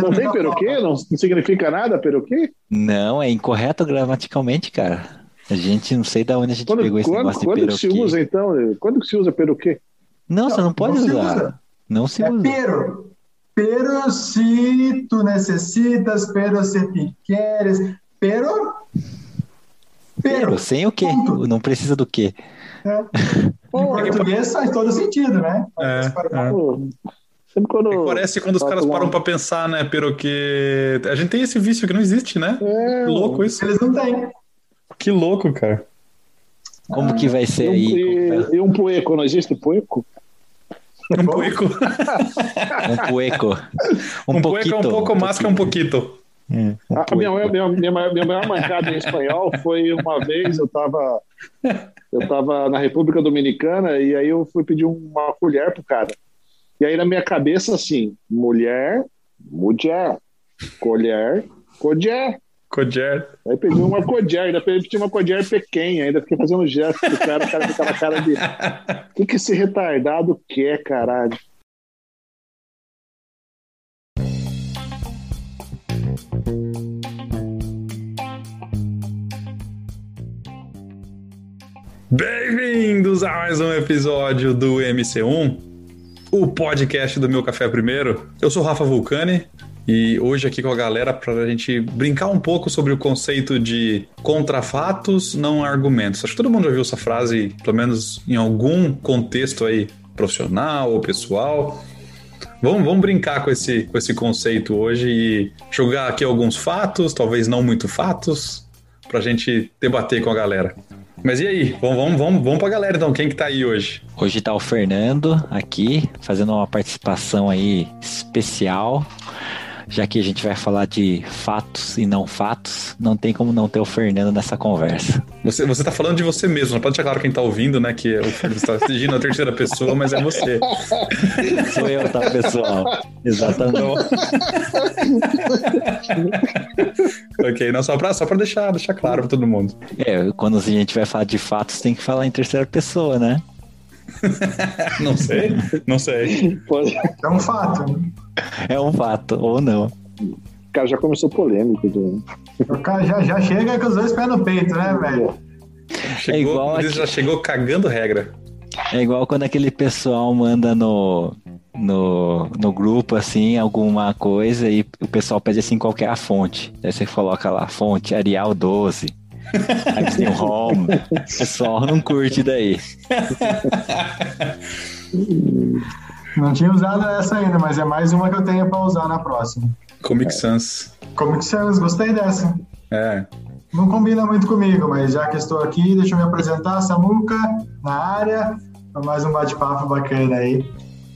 Não tem peruquê? Não, não significa nada peruquê? Não, é incorreto gramaticalmente, cara. A gente não sei da onde a gente Quando, pegou esse quando, negócio quando de que se peruquê. usa, então? Quando que se usa peruquê? Não, você não pode não se usar. usa. Não se É usa. pero. Pero se tu necessitas, pero se te queres, pero. Pero, sem o quê? Ponto. Não precisa do quê? né? Em português faz todo sentido, né? É, é. Sempre quando. É que parece quando os Tá caras param pra pensar, né, pero que a gente tem esse vício que não existe, né? É, Que louco isso. Eles não têm. Que louco, cara. Como que vai E ser um, aí? e, e um pueco, não existe pueco? Um pouco, Um pueco. Um, um é um pouco mais que um pouquito. É, um A pueco. minha, minha, minha, maior- minha maior mancada em espanhol foi uma vez eu estava eu tava na República Dominicana e aí eu fui pedir uma colher pro cara. E aí na minha cabeça assim, mulher, mulher, colher, colher. Cojer. Aí pedi uma colher, ainda pedi uma colher pequena, ainda fiquei fazendo gesto do cara, o cara aquela cara de. O que, que esse retardado quer, caralho? Bem-vindos a mais um episódio do MC1, o podcast do Meu Café Primeiro. Eu sou Rafa Vulcani e hoje aqui com a galera para a gente brincar um pouco sobre o conceito de contrafatos, não argumentos. Acho que todo mundo já viu essa frase, pelo menos em algum contexto aí profissional ou pessoal. Vamos, vamos brincar com esse, com esse conceito hoje e jogar aqui alguns fatos, talvez não muito fatos, para a gente debater com a galera. Mas e aí? Vamos, vamos, vamos, vamos pra galera então. Quem que tá aí hoje? Hoje tá o Fernando aqui, fazendo uma participação aí especial. Já que a gente vai falar de fatos e não fatos, não tem como não ter o Fernando nessa conversa. Você, você tá falando de você mesmo, não pode deixar claro quem tá ouvindo, né? Que o Fernando está dirigindo a terceira pessoa, mas é você. Sou eu, tá, pessoal? Exatamente. ok, não, só pra, só pra deixar, deixar claro pra todo mundo. É, quando a gente vai falar de fatos, tem que falar em terceira pessoa, né? Não sei, não sei. É um fato. Né? É um fato, ou não. O cara já começou polêmico. Já. O cara já, já chega com os dois pés no peito, né, velho? Chegou, igual ele aqui. já chegou cagando regra. É igual quando aquele pessoal manda no, no, no grupo, assim, alguma coisa e o pessoal pede assim qual que é a fonte. Aí você coloca lá, fonte Arial 12. Aí tem o home. O pessoal não curte daí. Não tinha usado essa ainda, mas é mais uma que eu tenho pra usar na próxima. Comic Sans. Comic Sans, gostei dessa. É. Não combina muito comigo, mas já que estou aqui, deixa eu me apresentar, Samuca, na área, pra mais um bate-papo bacana aí.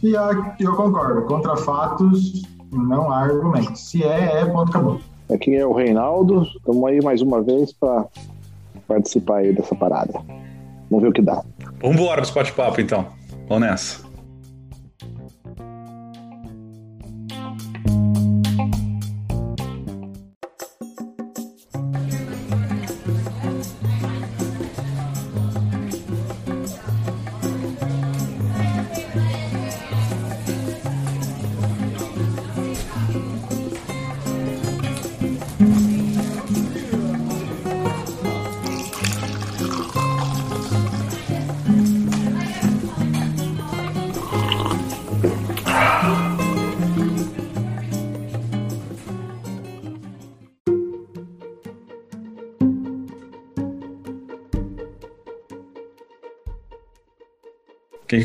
E eu, eu concordo, contra fatos, não há argumentos. Se é, é, ponto, acabou. Aqui é o Reinaldo. Estamos aí mais uma vez para participar aí dessa parada. Vamos ver o que dá. Vambora pro bate-papo então. Vamos nessa.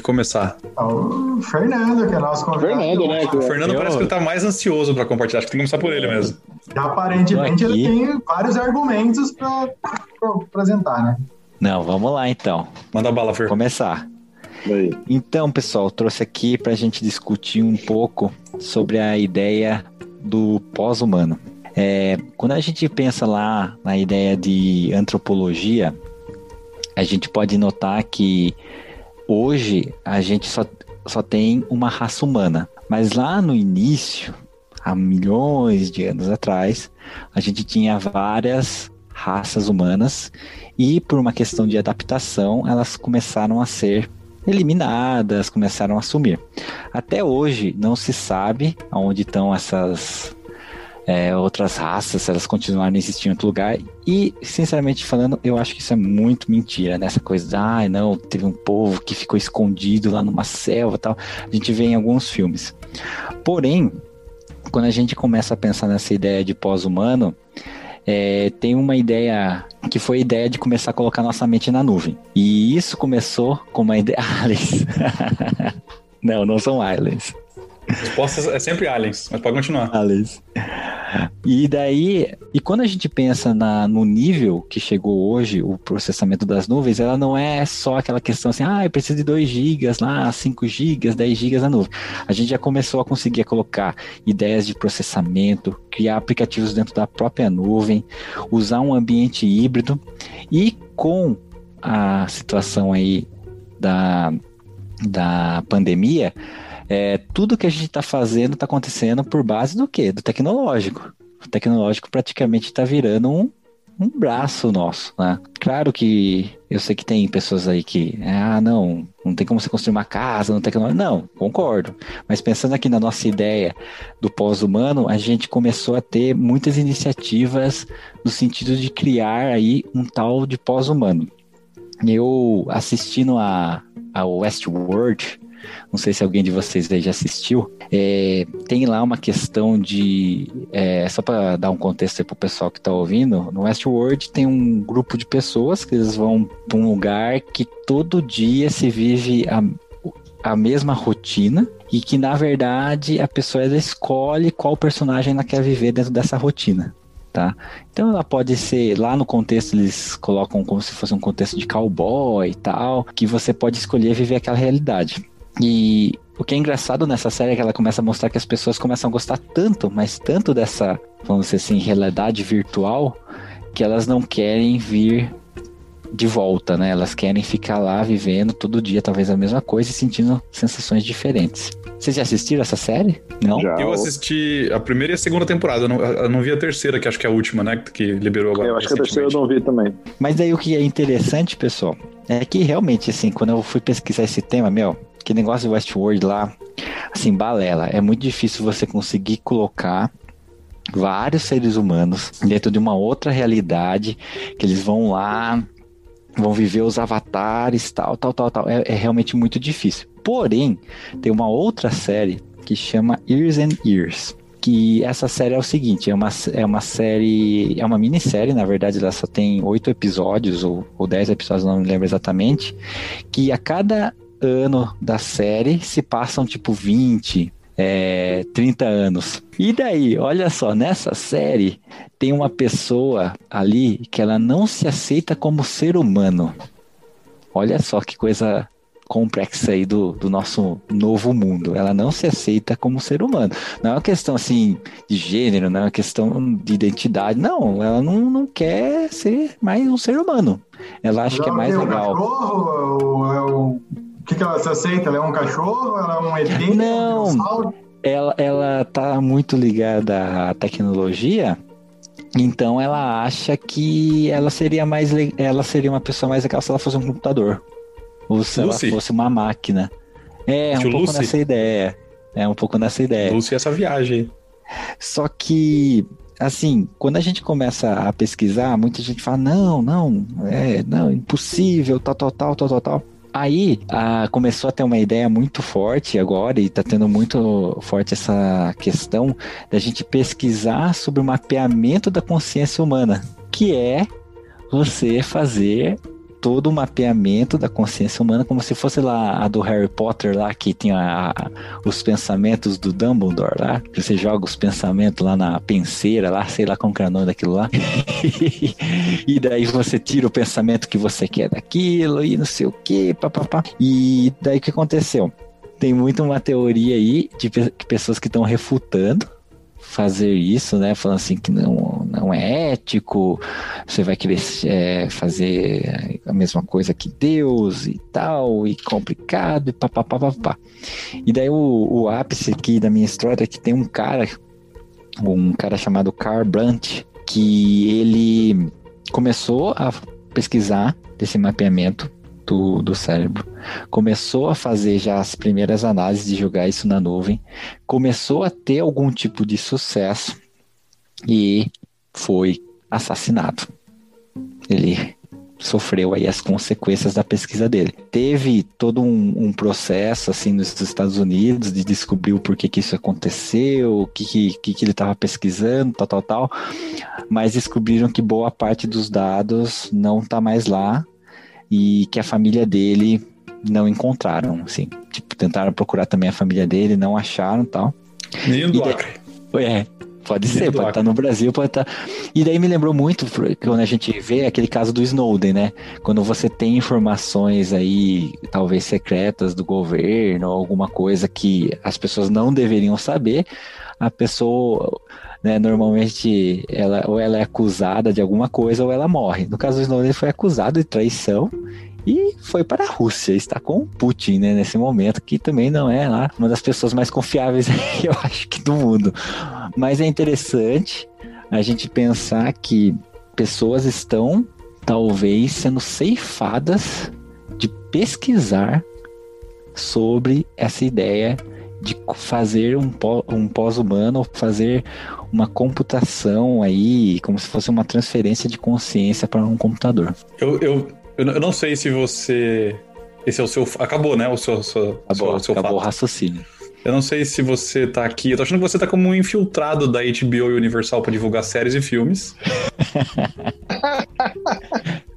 Começar? O Fernando, que é nosso convidado. Fernando, né? O Fernando Eu- parece que ele tá mais ansioso pra compartilhar. Acho que tem que começar por ele mesmo. Aparentemente Tô aqui. ele tem vários argumentos pra, pra apresentar, né? Não, vamos lá então. Manda bala, Fer. Começar. Aí. Então, pessoal, trouxe aqui para a gente discutir um pouco sobre a ideia do pós-humano. É, quando a gente pensa lá na ideia de antropologia, a gente pode notar que hoje a gente só, só tem uma raça humana. Mas lá no início, há milhões de anos atrás, a gente tinha várias raças humanas e por uma questão de adaptação, elas começaram a ser eliminadas, começaram a sumir. Até hoje não se sabe aonde estão essas é, outras raças, elas continuarem existindo em outro lugar. E, sinceramente falando, eu acho que isso é muito mentira, né? Essa coisa de, ah, não, teve um povo que ficou escondido lá numa selva tal. A gente vê em alguns filmes. Porém, quando a gente começa a pensar nessa ideia de pós-humano, é, tem uma ideia que foi a ideia de começar a colocar nossa mente na nuvem. E isso começou com uma ideia. Aliens. não, não são aliens. Respostas é sempre aliens, mas pode continuar. Aliens. E daí, e quando a gente pensa na, no nível que chegou hoje, o processamento das nuvens, ela não é só aquela questão assim, ah, eu preciso de 2 gigas lá, 5 gigas, 10 gigas na nuvem. A gente já começou a conseguir colocar ideias de processamento, criar aplicativos dentro da própria nuvem, usar um ambiente híbrido e com a situação aí da, da pandemia, é, tudo que a gente está fazendo está acontecendo por base do quê? Do tecnológico. O tecnológico praticamente está virando um, um braço nosso, né? Claro que eu sei que tem pessoas aí que, ah, não, não tem como você construir uma casa no tecnológico. Não, concordo. Mas pensando aqui na nossa ideia do pós-humano, a gente começou a ter muitas iniciativas no sentido de criar aí um tal de pós-humano. Eu assistindo a, a Westworld, não sei se alguém de vocês aí já assistiu. É, tem lá uma questão de. É, só para dar um contexto aí pro pessoal que está ouvindo, no Westworld tem um grupo de pessoas que eles vão para um lugar que todo dia se vive a, a mesma rotina e que na verdade a pessoa escolhe qual personagem ela quer viver dentro dessa rotina. Tá? Então ela pode ser, lá no contexto eles colocam como se fosse um contexto de cowboy e tal, que você pode escolher viver aquela realidade. E o que é engraçado nessa série é que ela começa a mostrar que as pessoas começam a gostar tanto, mas tanto dessa, vamos dizer assim, realidade virtual, que elas não querem vir de volta, né? Elas querem ficar lá vivendo todo dia, talvez a mesma coisa e sentindo sensações diferentes. Vocês já assistiram essa série? Não? Já. Eu assisti a primeira e a segunda temporada. Eu não, eu não vi a terceira, que acho que é a última, né? Que liberou agora. Eu acho que a terceira eu não vi também. Mas daí o que é interessante, pessoal, é que realmente, assim, quando eu fui pesquisar esse tema, meu, que negócio de Westworld lá, assim, balela. É muito difícil você conseguir colocar vários seres humanos dentro de uma outra realidade, que eles vão lá, vão viver os avatares, tal, tal, tal, tal. É, é realmente muito difícil. Porém, tem uma outra série que chama Years and Years que essa série é o seguinte, é uma, é uma série, é uma minissérie, na verdade, ela só tem oito episódios, ou, ou dez episódios, não me lembro exatamente, que a cada ano da série se passam tipo 20, é, 30 anos. E daí, olha só, nessa série tem uma pessoa ali que ela não se aceita como ser humano. Olha só que coisa complexa aí do, do nosso novo mundo. Ela não se aceita como ser humano. Não é uma questão assim de gênero, não é uma questão de identidade. Não, ela não, não quer ser mais um ser humano. Ela acha que é mais legal. Cachorro, é o o que, que ela se aceita? Ela é um cachorro? Ela é um ET? Não. Um ela, ela tá muito ligada à tecnologia, então ela acha que ela seria mais ela seria uma pessoa mais legal se ela fosse um computador. Ou se Lucy. ela fosse uma máquina. É, um pouco Lucy. nessa ideia. É um pouco nessa ideia. Lucy essa viagem. Só que assim, quando a gente começa a pesquisar, muita gente fala: "Não, não, é, não, impossível, tal, tal, tal, tal, tal, tal". Aí a, começou a ter uma ideia muito forte agora, e está tendo muito forte essa questão da gente pesquisar sobre o mapeamento da consciência humana, que é você fazer todo o mapeamento da consciência humana, como se fosse lá a do Harry Potter lá, que tinha os pensamentos do Dumbledore lá, que você joga os pensamentos lá na penseira lá, sei lá como que é o nome daquilo lá. e daí você tira o pensamento que você quer daquilo e não sei o que, papapá. E daí o que aconteceu? Tem muito uma teoria aí de pessoas que estão refutando fazer isso, né? Falando assim que não, não é ético, você vai querer é, fazer a mesma coisa que Deus e tal, e complicado, e papapá. E daí o, o ápice aqui da minha história é que tem um cara, um cara chamado Carl Brandt, que ele começou a pesquisar desse mapeamento do, do cérebro. Começou a fazer já as primeiras análises de jogar isso na nuvem, começou a ter algum tipo de sucesso e foi assassinado. Ele sofreu aí as consequências da pesquisa dele. Teve todo um, um, processo assim nos Estados Unidos de descobrir o porquê que isso aconteceu, o que, que, que ele estava pesquisando, tal, tal, tal, mas descobriram que boa parte dos dados não está mais lá e que a família dele não encontraram, assim, tipo, tentaram procurar também a família dele, não acharam, tal. Nem do Acre. É, Pode ser, pode estar no Brasil, pode estar. E daí me lembrou muito quando a gente vê aquele caso do Snowden, né? Quando você tem informações aí, talvez secretas do governo, ou alguma coisa que as pessoas não deveriam saber, a pessoa. Né, normalmente ela ou ela é acusada de alguma coisa ou ela morre. No caso do Snowden, ele foi acusado de traição e foi para a Rússia, está com o Putin, né, nesse momento, que também não é lá uma das pessoas mais confiáveis, eu acho que do mundo. Mas é interessante a gente pensar que pessoas estão talvez sendo ceifadas de pesquisar sobre essa ideia de fazer um, um pós-humano, fazer uma computação aí, como se fosse uma transferência de consciência para um computador. Eu, eu, eu, não sei se você. Esse é o seu. Acabou, né? O seu. seu acabou, seu, seu acabou o raciocínio. Eu não sei se você tá aqui. Eu tô achando que você tá como um infiltrado da HBO e Universal para divulgar séries e filmes.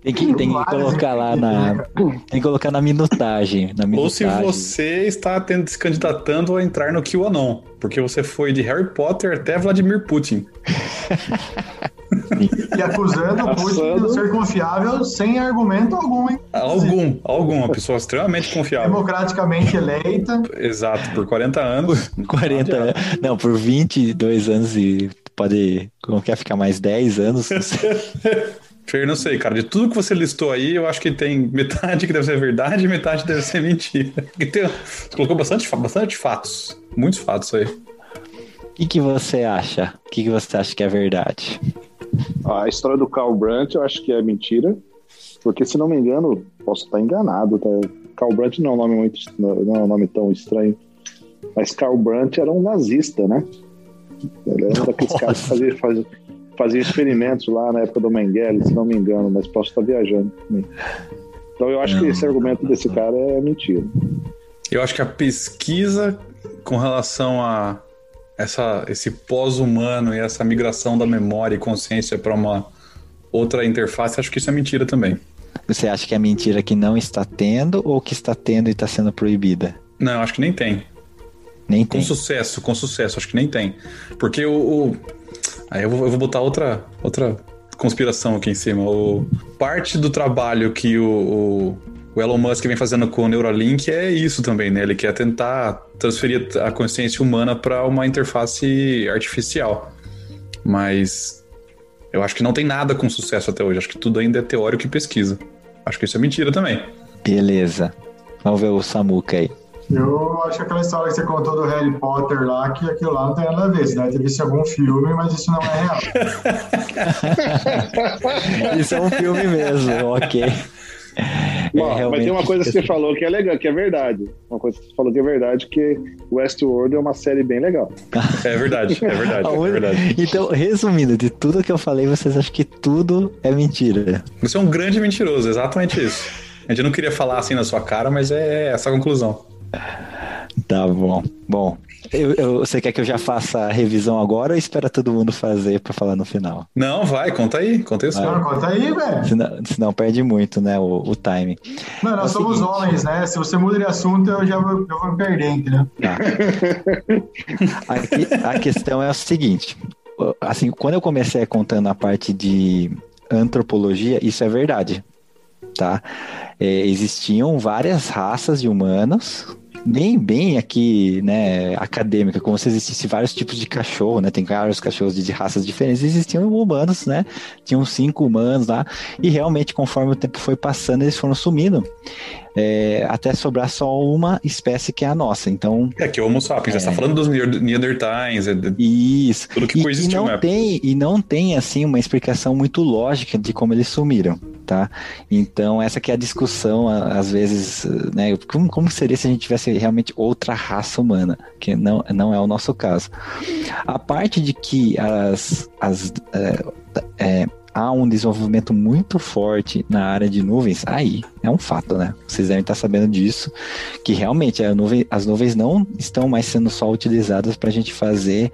tem que, tem que colocar lá na. Tem que colocar na minutagem, na minutagem. Ou se você está tendo, se candidatando a entrar no QAnon. Porque você foi de Harry Potter até Vladimir Putin. E acusando o Putin de ser confiável sem argumento algum, hein? Algum, algum. Uma pessoa extremamente confiável. Democraticamente eleita. Exato, por 40 anos. 40 anos. Não, por 22 anos e pode. Como quer ficar mais 10 anos? Fer, não sei, cara. De tudo que você listou aí, eu acho que tem metade que deve ser verdade e metade deve ser mentira. Tem, você colocou bastante, bastante fatos. Muitos fatos aí. O que, que você acha? O que, que você acha que é verdade? A história do Carl Brandt eu acho que é mentira, porque se não me engano, posso estar enganado, tá? Carl Brandt não é um nome muito, não é um nome tão estranho, mas Carl Brandt era um nazista, né? Ele era daqueles caras que fazia, fazia, fazia, experimentos lá na época do Mengele, se não me engano, mas posso estar viajando. Então eu acho que esse argumento desse cara é mentira. Eu acho que a pesquisa com relação a essa, esse pós-humano e essa migração da memória e consciência para uma outra interface, acho que isso é mentira também. Você acha que é mentira que não está tendo ou que está tendo e está sendo proibida? Não, acho que nem tem. Nem com tem. sucesso, com sucesso, acho que nem tem. Porque o. o... Aí eu vou, eu vou botar outra, outra conspiração aqui em cima. O... Parte do trabalho que o, o o Elon Musk vem fazendo com o Neuralink é isso também, né? Ele quer tentar transferir a consciência humana para uma interface artificial. Mas eu acho que não tem nada com sucesso até hoje. Acho que tudo ainda é teórico e pesquisa. Acho que isso é mentira também. Beleza. Vamos ver o Samuca aí. Eu acho que aquela história que você contou do Harry Potter lá, que aquilo lá não tem nada a ver. Você deve ter visto algum filme, mas isso não é real. isso é um filme mesmo, ok. Bom, é, mas tem uma coisa que você falou que é legal, que é verdade. Uma coisa que você falou que é verdade, que Westworld é uma série bem legal. É verdade, é verdade, é verdade. Então, resumindo, de tudo que eu falei, vocês acham que tudo é mentira. Você é um grande mentiroso, exatamente isso. A gente não queria falar assim na sua cara, mas é essa a conclusão. Tá bom. Bom, eu, eu, você quer que eu já faça a revisão agora ou espera todo mundo fazer para falar no final? Não, vai, conta aí, conta aí. Não, conta aí, velho. Senão, senão, perde muito, né, o, o time. Não, nós é somos seguinte. homens, né? Se você muda de assunto, eu já vou, eu vou me perder, entendeu? Tá. Aqui, a questão é o seguinte, assim, quando eu comecei contando a parte de antropologia, isso é verdade, tá? É, existiam várias raças de humanos bem, bem aqui, né, acadêmica, como se existisse vários tipos de cachorro, né? Tem vários cachorros de, de raças diferentes, existiam humanos, né? Tinham cinco humanos lá, e realmente, conforme o tempo foi passando, eles foram sumindo. É, até sobrar só uma espécie que é a nossa. Então. É que é o Homo sapiens, é... você está falando dos Neandertais, é isso. Tudo que e, e não tem E não tem assim uma explicação muito lógica de como eles sumiram tá? Então, essa que é a discussão, às vezes, né? Como, como seria se a gente tivesse realmente outra raça humana? Que não, não é o nosso caso. A parte de que as, as é, é, há um desenvolvimento muito forte na área de nuvens, aí é um fato, né? Vocês devem estar sabendo disso, que realmente nuvem, as nuvens não estão mais sendo só utilizadas para a gente fazer,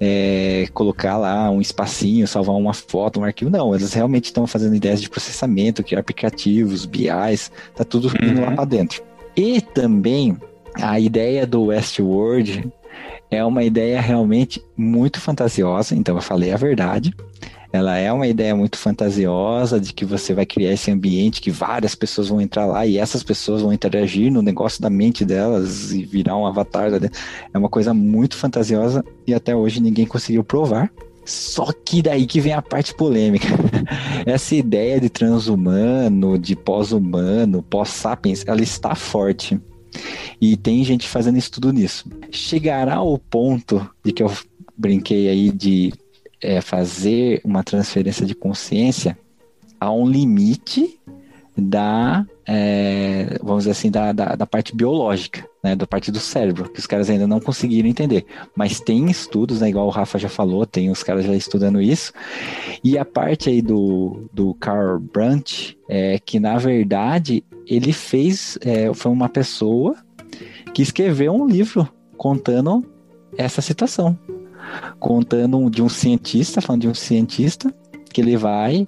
é, colocar lá um espacinho, salvar uma foto, um arquivo. Não, elas realmente estão fazendo ideias de processamento, criar aplicativos, BIs, tá tudo indo lá uhum. para dentro. E também a ideia do Westworld é uma ideia realmente muito fantasiosa, então eu falei a verdade. Ela é uma ideia muito fantasiosa de que você vai criar esse ambiente que várias pessoas vão entrar lá e essas pessoas vão interagir no negócio da mente delas e virar um avatar. É uma coisa muito fantasiosa e até hoje ninguém conseguiu provar. Só que daí que vem a parte polêmica. Essa ideia de transhumano, de pós-humano, pós-sapiens, ela está forte. E tem gente fazendo estudo nisso. Chegará ao ponto de que eu brinquei aí de é, fazer uma transferência de consciência a um limite da, é, vamos dizer assim, da, da, da, parte biológica, né, da parte do cérebro, que os caras ainda não conseguiram entender. Mas tem estudos, né, igual o Rafa já falou, tem os caras já estudando isso. E a parte aí do, do Carl Brandt é que, na verdade, ele fez, é, foi uma pessoa que escreveu um livro contando essa situação contando de um cientista, falando de um cientista, que ele vai,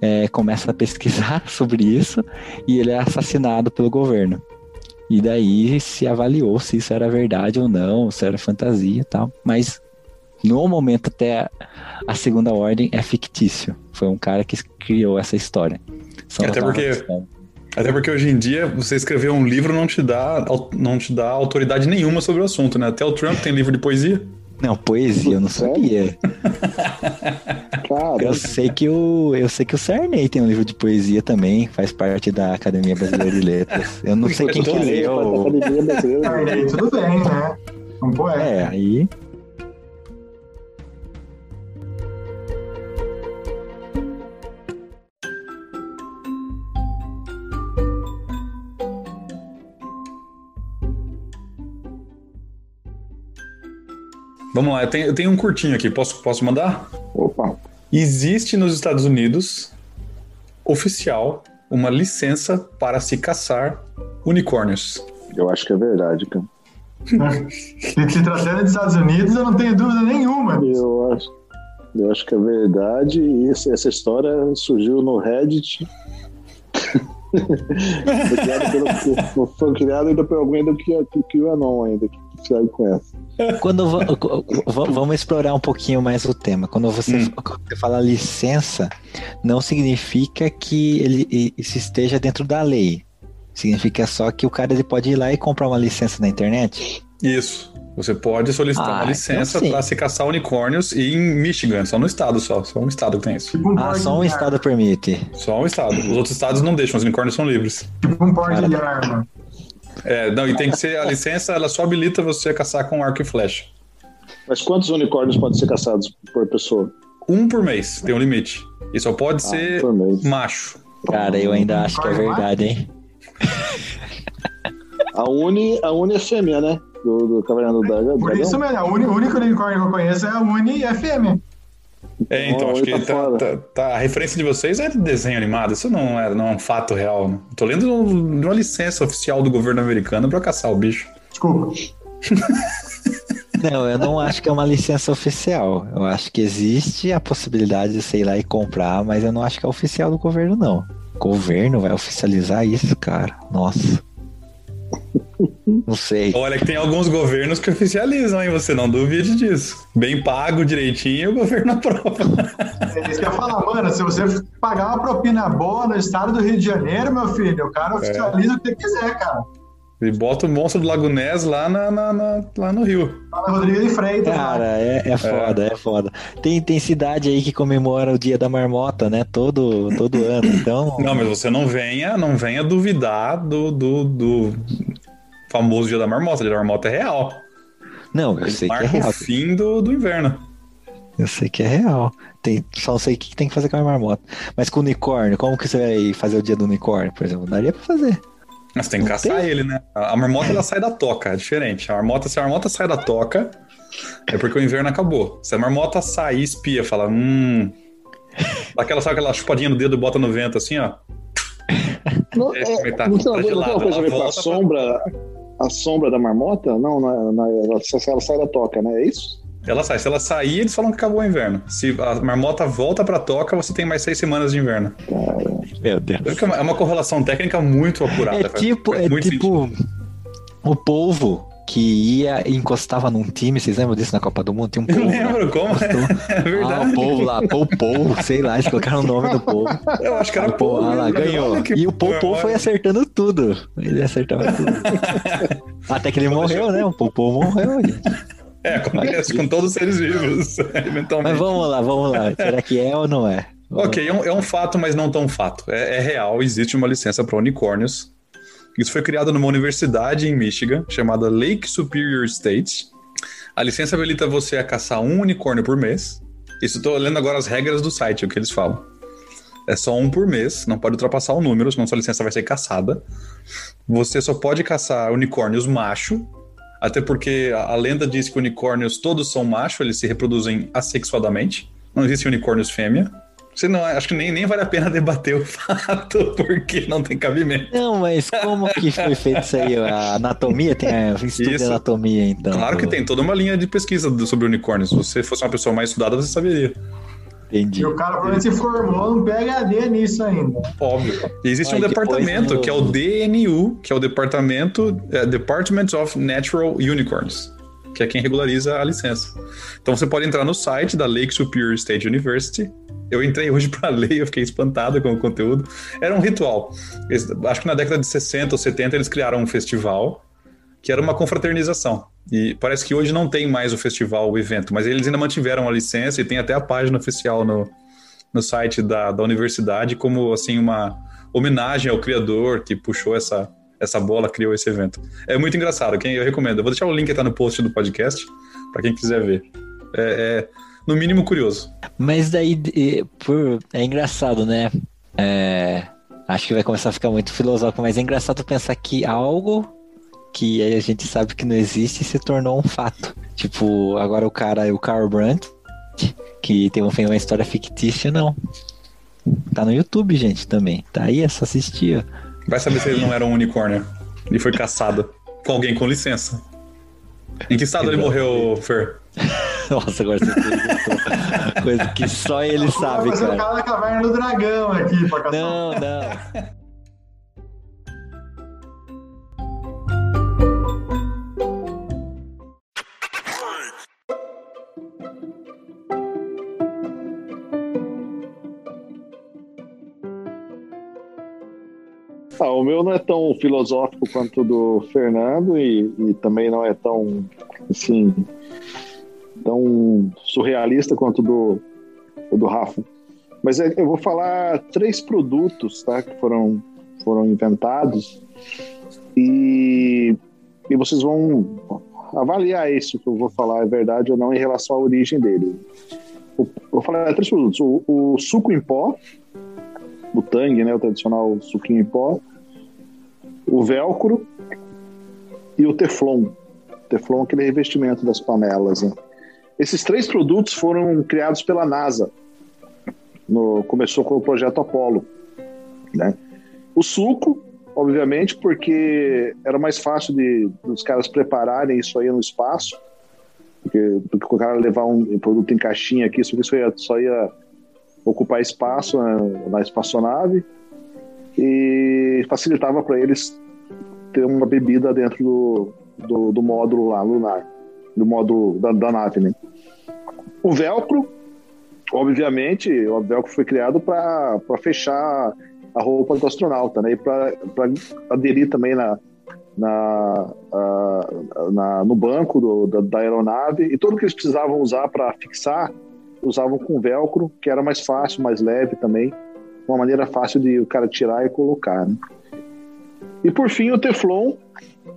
é, começa a pesquisar sobre isso e ele é assassinado pelo governo. E daí se avaliou se isso era verdade ou não, se era fantasia e tal. Mas no momento até a segunda ordem é fictício. Foi um cara que criou essa história. São até porque até porque hoje em dia você escrever um livro não te dá não te dá autoridade nenhuma sobre o assunto, né? Até o Trump tem livro de poesia. Não, poesia, eu não sabia. Eu sei que o eu sei que o Sarney tem um livro de poesia também, faz parte da Academia Brasileira de Letras. Eu não sei quem que leu. Sarney, tudo bem, né? Um poeta. É, aí Vamos lá, eu tenho, eu tenho um curtinho aqui, posso, posso mandar? Opa. Existe nos Estados Unidos, oficial, uma licença para se caçar unicórnios. Eu acho que é verdade, cara. se tratando dos Estados Unidos, eu não tenho dúvida nenhuma. Eu acho, eu acho que é verdade. E essa história surgiu no Reddit. foi criado pelo, foi criado ainda por alguém do que, que, que o Anon ainda, que, que conhece. Quando vamos explorar um pouquinho mais o tema. Quando você, hum. você fala licença, não significa que ele isso esteja dentro da lei. Significa só que o cara ele pode ir lá e comprar uma licença na internet. Isso. Você pode solicitar ah, uma então licença então para se caçar unicórnios em Michigan, só no estado só. Só um estado que tem isso. Tipo um ah, só um estado permite. Só um estado. Os outros estados não deixam, os unicórnios são livres. Tipo um porte de arma. É, não, e tem que ser a licença, ela só habilita você a caçar com arco e flecha. Mas quantos unicórnios podem ser caçados por pessoa? Um por mês, tem um limite. E só pode ah, ser macho. Cara, eu ainda acho que é verdade, hein? A Uni, a Uni é fêmea, né? Do, do Caverna do Dragão. Por isso mesmo, a única unicórnio que eu conheço é a Uni e é fêmea. É, então, acho que tá, tá, tá, a referência de vocês é de desenho animado, isso não é, não é um fato real. Né? Tô lendo de uma licença oficial do governo americano para caçar o bicho. Desculpa. Não, eu não acho que é uma licença oficial. Eu acho que existe a possibilidade de, sei lá, e comprar, mas eu não acho que é oficial do governo, não. O governo vai oficializar isso, cara. Nossa. Não sei. Olha que tem alguns governos que oficializam, hein? Você não duvide disso. Bem pago direitinho, o governo aprova. É isso que eu ia falar, mano. Se você pagar uma propina boa no estado do Rio de Janeiro, meu filho, o cara oficializa é. o que quiser, cara. E bota o monstro do Lago Ness lá, na, na, na, lá no Rio. Lá na Rodrigo de Freitas. Cara, é, é foda, é. é. foda. Tem, tem cidade aí que comemora o dia da marmota, né? Todo, todo ano. Então. Não, mas você não venha, não venha duvidar do, do, do famoso dia da marmota. O dia da marmota é real. Não, eu Ele sei que é real. o fim do, do inverno. Eu sei que é real. Tem, só não sei o que tem que fazer com a marmota. Mas com o unicórnio, como que você vai fazer o dia do unicórnio, por exemplo? Daria pra fazer. Mas tem que Não caçar tem? ele, né? A marmota ela sai da toca, é diferente. A marmota, se a marmota sai da toca, é porque o inverno acabou. Se a marmota sair, espia, fala, hum. Dá aquela, sabe aquela chupadinha no dedo, bota no vento assim, ó. Não, É, é, tá- não tá não gelado, coisa a ver ela com a volta pra- sombra, a sombra da marmota? Não, não, é- não, é- ela, ela sai da toca, né? É isso? Ela sai. Se ela sair, eles falam que acabou o inverno. Se a marmota volta pra toca, você tem mais seis semanas de inverno. Meu Deus. É uma- é uma correlação técnica muito apurada. É tipo, é muito tipo o polvo que ia e encostava num time. Vocês lembram disso na Copa do Mundo? Tinha um Eu polvo. lá. lembro como. É Ah, verdade. o povo lá, Pou Pou, sei lá, eles colocaram o nome do povo. Eu acho que era O ah lá, ganhou. E o Pou foi acertando tudo. Ele acertava tudo. Até que ele morreu, né? O Pou morreu, gente. É, acontece com todos os seres vivos, eventualmente. Mas vamos lá, vamos lá. Será que é ou não é? Vamos Ok, é um, é um fato, mas não tão fato. É, é real, existe uma licença para unicórnios. Isso foi criado numa universidade em Michigan, chamada Lake Superior State. A licença habilita você a caçar um unicórnio por mês. Isso estou lendo agora as regras do site, o que eles falam. É só um por mês, não pode ultrapassar o número, senão sua licença vai ser caçada. Você só pode caçar unicórnios macho, até porque a, a lenda diz que unicórnios todos são macho, eles se reproduzem assexuadamente. Não existe unicórnios fêmea. Você não, acho que nem, nem vale a pena debater o fato, porque não tem cabimento. Não, mas como que foi feito isso aí? A anatomia? Tem a estudo de anatomia, então. claro que tem toda uma linha de pesquisa sobre unicórnios. Se você fosse uma pessoa mais estudada, você saberia. Entendi. E o cara provavelmente se formou um PHD nisso ainda. Óbvio. E existe um Aí depois departamento, que é o DNU, que é o Departamento é, Department of Natural Unicorns, que é quem regulariza a licença. Então você pode entrar no site da Lake Superior State University. Eu entrei hoje para ler, eu fiquei espantado com o conteúdo. Era um ritual. Eles- acho que na década de 60 ou 70 eles criaram um festival que era uma confraternização. E parece que hoje não tem mais o festival, o evento, mas eles ainda mantiveram a licença e tem até a página oficial no, no site da, da universidade como assim uma homenagem ao criador que puxou essa, essa bola, criou esse evento. É muito engraçado, quem eu recomendo. Eu vou deixar o link tá no post do podcast para quem quiser ver. É, é, no mínimo curioso. Mas daí, por... é engraçado, né? É, Acho que vai começar a ficar muito filosófico, mas é engraçado pensar que algo que a gente sabe que não existe se tornou um fato. Tipo, agora o cara, o Carl Brandt, que tem uma, uma história fictícia, não. Tá no YouTube, gente, também. Tá aí, é só assistir, ó. Vai saber se ele não era um unicórnio. Ele foi caçado com alguém com licença. Em que estado ele morreu, Fer? Nossa, agora você perguntou. Coisa que só ele sabe, o cara. cara da caverna do dragão aqui pra caçar. Não, não. Meu não é tão filosófico quanto o do Fernando e, e também não é tão, assim, tão surrealista quanto o do, do Rafa. Mas é- eu vou falar três produtos tá, que foram, foram inventados e, e vocês vão avaliar isso que eu vou falar é verdade ou não em relação à origem dele. O- vou falar três produtos. O, o suco em pó, o Tang, né, o tradicional suquinho em pó, o velcro e o teflon. Teflon é aquele revestimento das panelas. Né? Esses três produtos foram criados pela NASA. No, começou com o projeto Apollo. Né? O suco, obviamente, porque era mais fácil de dos caras prepararem isso aí no espaço, porque, do que o cara levar um produto em caixinha aqui, isso, isso ia, só ia ocupar espaço né, na espaçonave e facilitava para eles ter uma bebida dentro do, do, do módulo lá lunar, do módulo da, da nave, né? O velcro, obviamente, o velcro foi criado para fechar a roupa do astronauta, né? E para aderir também na, na, na, no banco do, da, da aeronave e tudo que eles precisavam usar para fixar usavam com velcro, que era mais fácil, mais leve também, uma maneira fácil de o cara tirar e colocar. Né? E por fim o Teflon,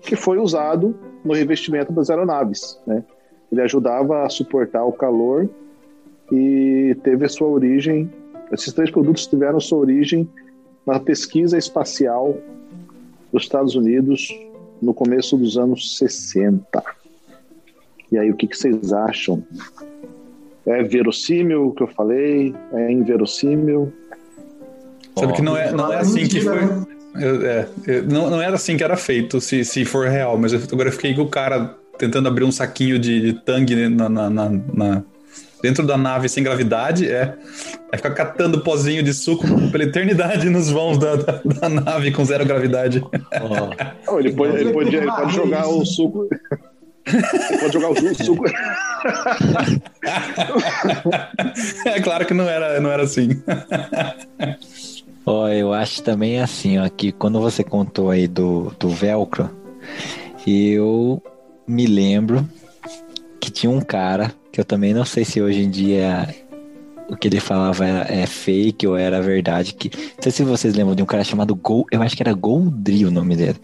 que foi usado no revestimento das aeronaves. Né? Ele ajudava a suportar o calor e teve a sua origem. Esses três produtos tiveram sua origem na pesquisa espacial dos Estados Unidos no começo dos anos 60. E aí, o que, que vocês acham? É verossímil o que eu falei? É inverossímil? Sabe que não é, não é assim que foi. Eu- é, eu- não, não era assim que era feito, se, se for real, mas eu, agora eu fiquei com o cara tentando abrir um saquinho de, de tangue na, na- na- na- dentro da nave sem gravidade, é. Aí fica catando pozinho de suco pela eternidade nos vãos da, da, da nave com zero gravidade. Oh, ele, pode, ele, pode, ele pode é jogar o suco. Ele pode jogar o su- suco. é claro que não era, não era assim. Ó, eu acho também assim, ó, que quando você contou aí do, do velcro, eu me lembro que tinha um cara, que eu também não sei se hoje em dia o que ele falava era, é fake ou era verdade, que não sei se vocês lembram de um cara chamado Gol, eu acho que era Goldri o nome dele.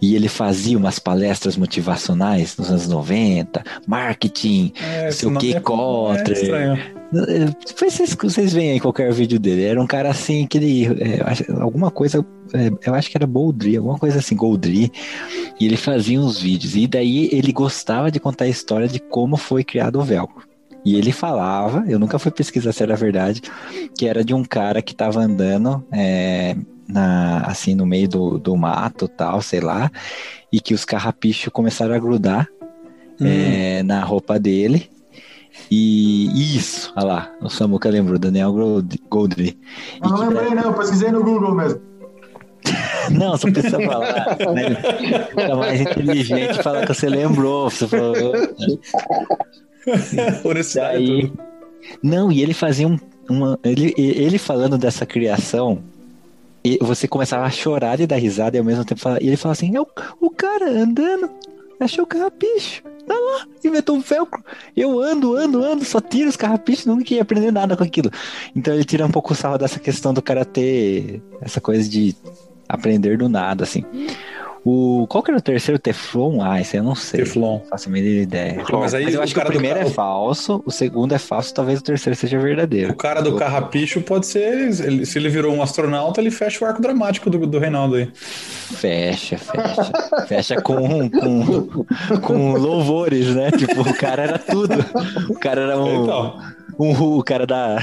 E ele fazia umas palestras motivacionais nos anos 90, marketing, É, esse nome que é- contra. É estranho. Depois vocês, vocês veem aí qualquer vídeo dele. Era um cara assim que ele. é, alguma coisa. é, eu acho que era Goldri, alguma coisa assim, Goldri. E ele fazia uns vídeos. E daí ele gostava de contar a história de como foi criado o velcro. E ele falava, eu nunca fui pesquisar se era verdade, que era de um cara que tava andando é, na, assim no meio do, do mato tal, sei lá, e que os carrapichos começaram a grudar Hum. é, na roupa dele. E isso, olha lá, o Samuca lembrou, Daniel Gold- Goldri. Eu não que- lembrei, não. Eu pesquisei no Google mesmo. Não, só precisa falar. Né? Fica mais inteligente falar que você lembrou. Você falou, daí. Não, e ele fazia um, uma. Ele, ele falando dessa criação, e você começava a chorar e dar risada e ao mesmo tempo falar. E ele falava assim: é o, o cara andando, achou o carrapicho. Tá lá, inventou um velcro. Eu ando, ando, ando, só tiro os carrapichos, nunca ia aprender nada com aquilo. Então ele tira um pouco o sarro dessa questão do cara ter essa coisa de aprender do nada, assim. O, qual que era o terceiro? Teflon? Ah, esse eu não sei. Teflon. Não faço a menor ideia. Mas aí Mas eu acho que o cara do primeiro é falso, o segundo é falso, talvez o terceiro seja verdadeiro. O cara do carrapicho pode ser. ele- se ele virou um astronauta, ele fecha o arco dramático do, do Reinaldo aí. Fecha, fecha. fecha com, com, com louvores, né? Tipo, o cara era tudo. O cara era um. Então, um o cara da.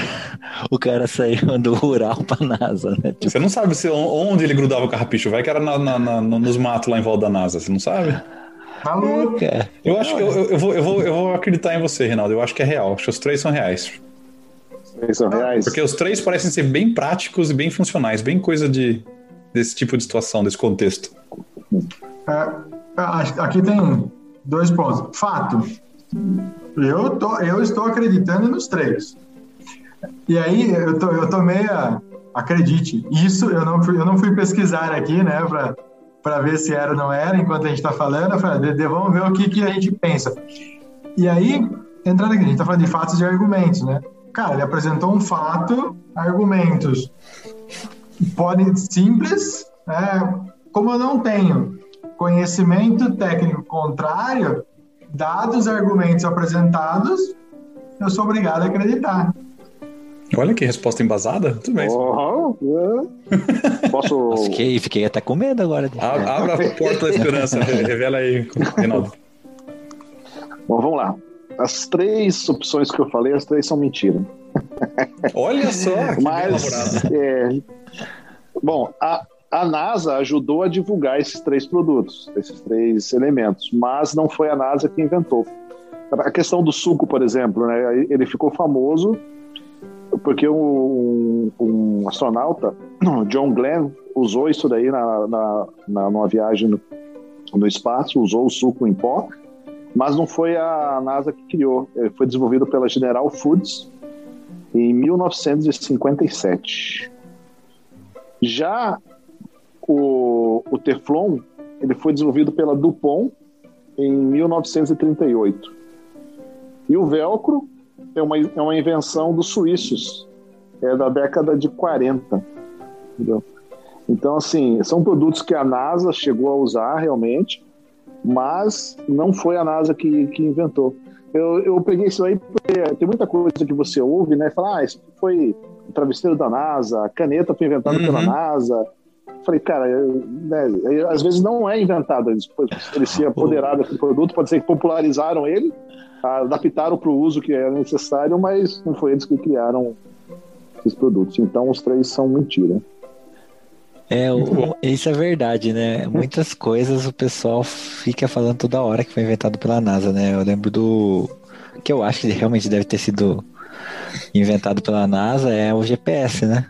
O cara saiu do rural pra NASA, né? Tipo, você não sabe se, onde ele grudava o carrapicho. Vai que era na- na- na- nos matos lá em volta da NASA. Você não sabe? Maluco. cara. Eu acho que eu, eu- eu vou, eu, vou, eu vou acreditar em você, Reinaldo. Eu acho que é real. Acho que os três são reais. Eles são reais. Porque os três parecem ser bem práticos e bem funcionais. Bem coisa de, desse tipo de situação, desse contexto. É, acho- aqui tem dois pontos. Fato. Eu, tô, eu estou acreditando nos três. E aí, eu, eu tomei a. Acredite, isso eu não fui, eu não fui pesquisar aqui, né, pra ver se era ou não era, enquanto a gente tá falando. Eu falei, Dede, vamos ver o que, que a gente pensa. E aí, entrando aqui, a gente tá falando de fatos e argumentos, né? Cara, ele apresentou um fato, argumentos. Podem simples, né? Como eu não tenho conhecimento técnico contrário, dados os argumentos apresentados, eu sou obrigado a acreditar. Olha que resposta embasada. Tudo bem. Oh, é. Posso. Fiquei, fiquei até com medo agora. A- Abra a porta da esperança. Re- Revela aí, Reinaldo. Bom, vamos lá. As três opções que eu falei, as três são mentira. Olha só, Mas, elaborado. é, bom, a, a NASA ajudou a divulgar esses três produtos, esses três elementos, mas não foi a NASA que inventou. A questão do suco, por exemplo, né, ele ficou famoso porque um, um astronauta, John Glenn, usou isso daí na, na, na, numa viagem no, no espaço, usou o suco em pó, mas não foi a NASA que criou. Ele foi desenvolvido pela General Foods em 1957. Já o, o Teflon ele foi desenvolvido pela Dupont em 1938. E o velcro é uma, é uma invenção dos suíços, é da década de 40. Entendeu? Então, assim, são produtos que a NASA chegou a usar realmente, mas não foi a NASA que, que inventou. Eu, eu peguei isso aí porque tem muita coisa que você ouve, né? Fala, ah, isso foi o travesseiro da NASA, a caneta foi inventada uhum. pela NASA. Falei, cara, né, às vezes não é inventado, eles, se apoderaram do produto, pode ser que popularizaram ele, adaptaram para o uso que era necessário, mas não foi eles que criaram esses produtos. Então os três são mentira. É, o, isso é verdade, né? Muitas coisas o pessoal fica falando toda hora que foi inventado pela NASA, né? Eu lembro do. que eu acho que realmente deve ter sido inventado pela NASA é o GPS, né?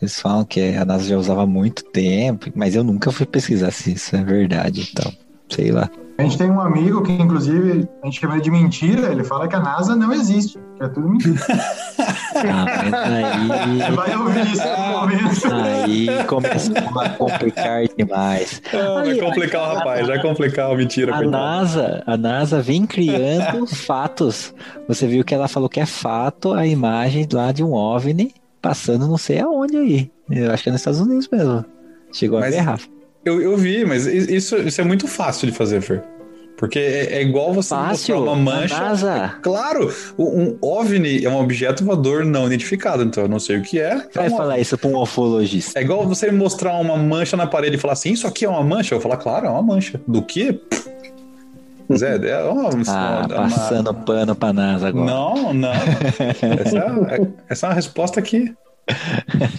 Eles falam que a NASA já usava há muito tempo, mas eu nunca fui pesquisar se isso é verdade, então, sei lá. A gente tem um amigo que, inclusive, a gente chama de mentira, ele fala que a NASA não existe, que é tudo mentira. ah, mas aí... Você vai ouvir isso no momento. Aí começou a complicar demais. Ah, vai complicar o rapaz, vai complicar a mentira. A NASA, a NASA vem criando fatos. Você viu que ela falou que é fato a imagem lá de um OVNI passando não sei aonde aí. Eu acho que é nos Estados Unidos mesmo. Chegou mas... a ver, Rafa. Eu, eu vi, mas isso, isso é muito fácil de fazer, Fer. Porque é, é igual você Fácil, mostrar uma mancha. NASA. Claro, um OVNI é um objeto voador não identificado, então eu não sei o que é. Vai é uma... falar isso para um ufologista. É igual você mostrar uma mancha na parede e falar assim, isso aqui é uma mancha? Eu vou falar, claro, é uma mancha. Do que? Zé, é uma, ah, uma, passando uma... pano pra NASA agora. Não, não. essa, é, essa é uma resposta que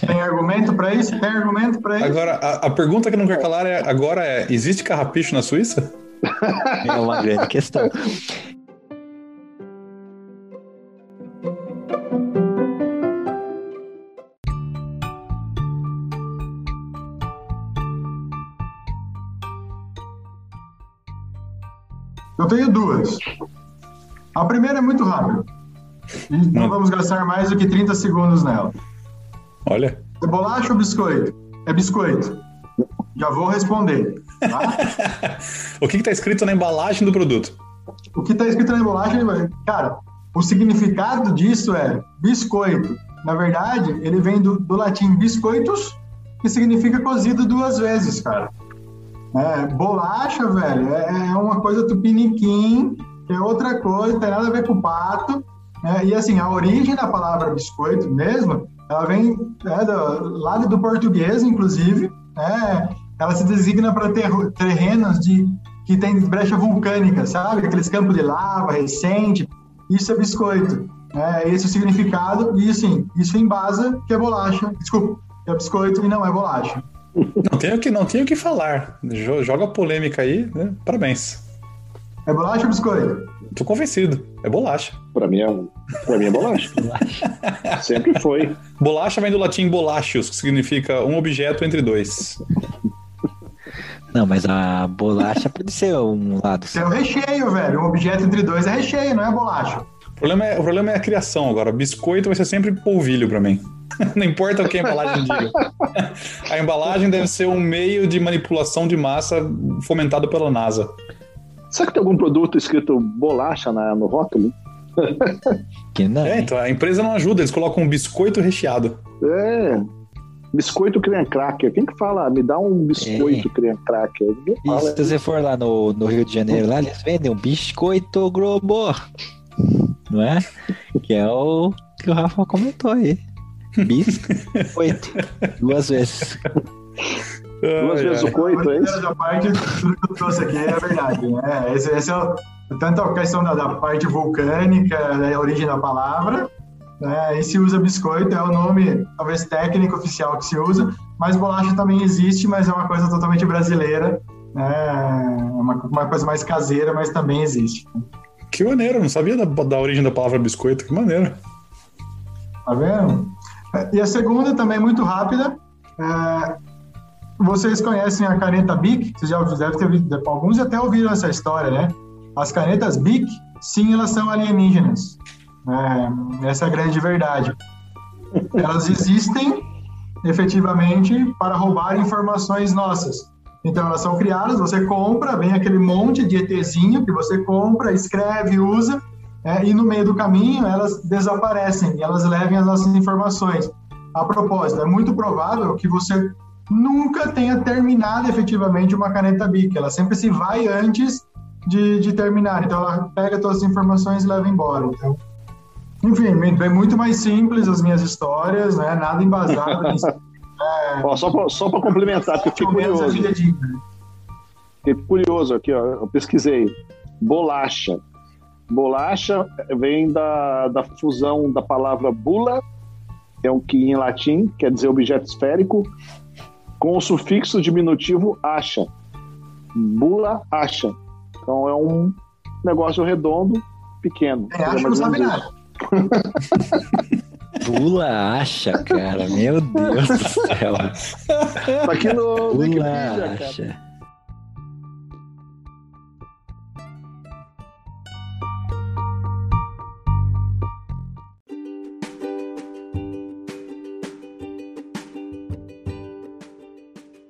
tem argumento para isso? Tem argumento para isso? Agora, a, a, pergunta que não quer calar é, agora é: existe carrapicho na Suíça? É uma grande questão. Tenho duas. A primeira é muito rápida. E não vamos gastar mais do que 30 segundos nela. Olha. É bolacha ou biscoito? É biscoito. Já vou responder. Tá? o que está escrito na embalagem do produto? O que está escrito na embalagem, cara, o significado disso é biscoito. Na verdade, ele vem do, do latim biscoitos, que significa cozido duas vezes, cara. É, bolacha, velho, é, é, uma coisa tupiniquim, é outra coisa, tem nada a ver com pato. É, e assim, a origem da palavra biscoito mesmo ela vem é, do lado do português, inclusive. É, ela se designa para ter, terrenos de, que tem brecha vulcânica, sabe? Aqueles campos de lava recente. Isso é biscoito. É, esse é o significado. E, assim, isso embasa que é bolacha. Desculpa, é biscoito e não é bolacha. Não tenho que, não tenho que falar. Joga polêmica aí, né? Parabéns. É bolacha ou biscoito? Tô convencido. É bolacha. Pra mim é, pra mim é bolacha. Sempre foi. Bolacha vem do latim bolachos, que significa um objeto entre dois. Não, mas a bolacha pode ser um lado. É o recheio, velho. Um objeto entre dois é recheio, não é bolacha. O problema é, o problema é a criação agora. Biscoito vai ser sempre polvilho para mim. Não importa o que a embalagem diga. A embalagem deve ser um meio de manipulação de massa fomentado pela NASA. Será que tem algum produto escrito bolacha na, no rótulo? Que não. É, então a empresa não ajuda, eles colocam um biscoito recheado. É. Biscoito cream cracker. Quem que fala? Me dá um biscoito é. cream cracker. E se você for lá no, no Rio de Janeiro, lá eles vendem um biscoito globo. Não é? Que é o que o Rafa comentou aí. Biscoito. Duas vezes. Duas vezes o coito, é isso? Da parte, tudo que eu trouxe aqui é verdade. Né? Esse, esse é o, tanto a questão da, da parte vulcânica, né, a origem da palavra, né, e se usa biscoito, é o nome, talvez técnico oficial que se usa, mas bolacha também existe, mas é uma coisa totalmente brasileira, né, é uma, uma coisa mais caseira, mas também existe. Que maneiro, não sabia da, da origem da palavra biscoito, que maneiro. Tá vendo? E a segunda também muito rápida, é, vocês conhecem a caneta Bic? Vocês já devem ter ouvido, alguns até ouviram essa história, né? As canetas Bic, sim, elas são alienígenas. É, essa é a grande verdade. Elas existem efetivamente para roubar informações nossas. Então elas são criadas, você compra, vem aquele monte de ETzinho que você compra, escreve, usa, é, e no meio do caminho elas desaparecem e elas levem as nossas informações. A propósito, é muito provável que você nunca tenha terminado efetivamente uma caneta Bic. Ela sempre se vai antes de, de terminar. Então ela pega todas as informações e leva embora. Então, enfim, bem muito mais simples as minhas histórias, né? Nada embasado. é, ó, só para só complementar, porque fiquei curioso. Fiquei curioso aqui, ó, eu pesquisei. Bolacha. Bolacha vem da, da fusão da palavra bula, é um que em latim quer dizer objeto esférico, com o sufixo diminutivo acha. Bula acha. Então é um negócio redondo, pequeno. É, acha não sabe nada. Bula acha, cara. Meu Deus do céu. Tá aqui no Bula acha. Cara.